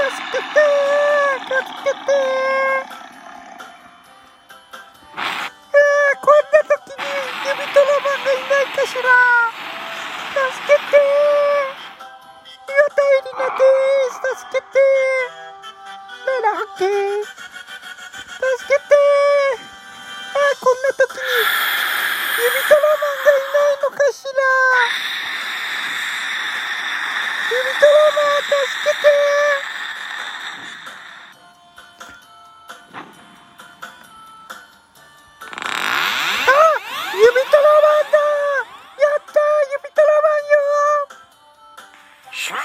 助けて助けてああこんな時に指トラマンがいないかしら。助けて岩田絵里奈です助けてなら OK 助けてああこんな時に指トラマンがいないのかしら指トラマン助けて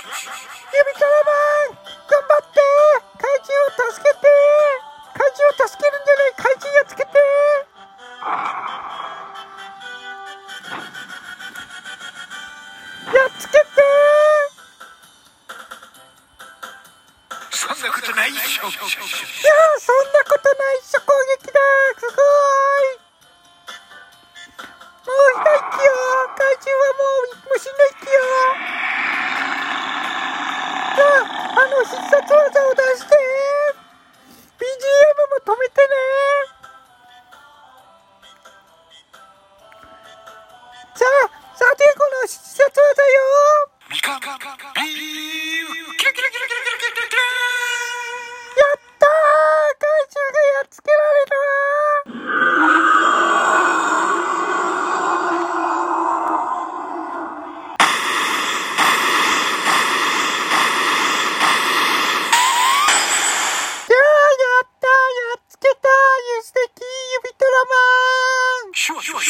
ラマン頑張って怪獣を助けて怪獣を助けるんじゃない怪獣やっつけて。やっつけて。そんなことないでしょ。いやーそんなことないっしょ攻撃だすごい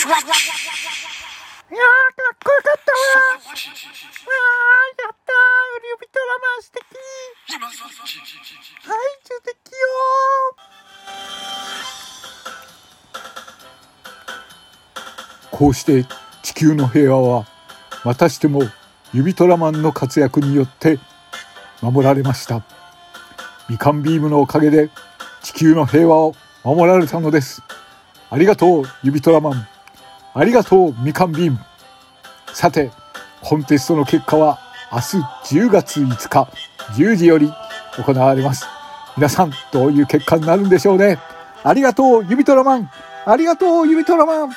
いやーかっこよかったわーわーやったー。指トラマン素敵。はい素敵よ。こうして地球の平和はまたしても指トラマンの活躍によって守られました。みかんビームのおかげで地球の平和を守られたのです。ありがとう指トラマン。ありがとうみかんビーム。さてコンテストの結果は明日10月5日10時より行われます。皆さんどういう結果になるんでしょうね。ありがとう指トラマン。ありがとう指トラマン。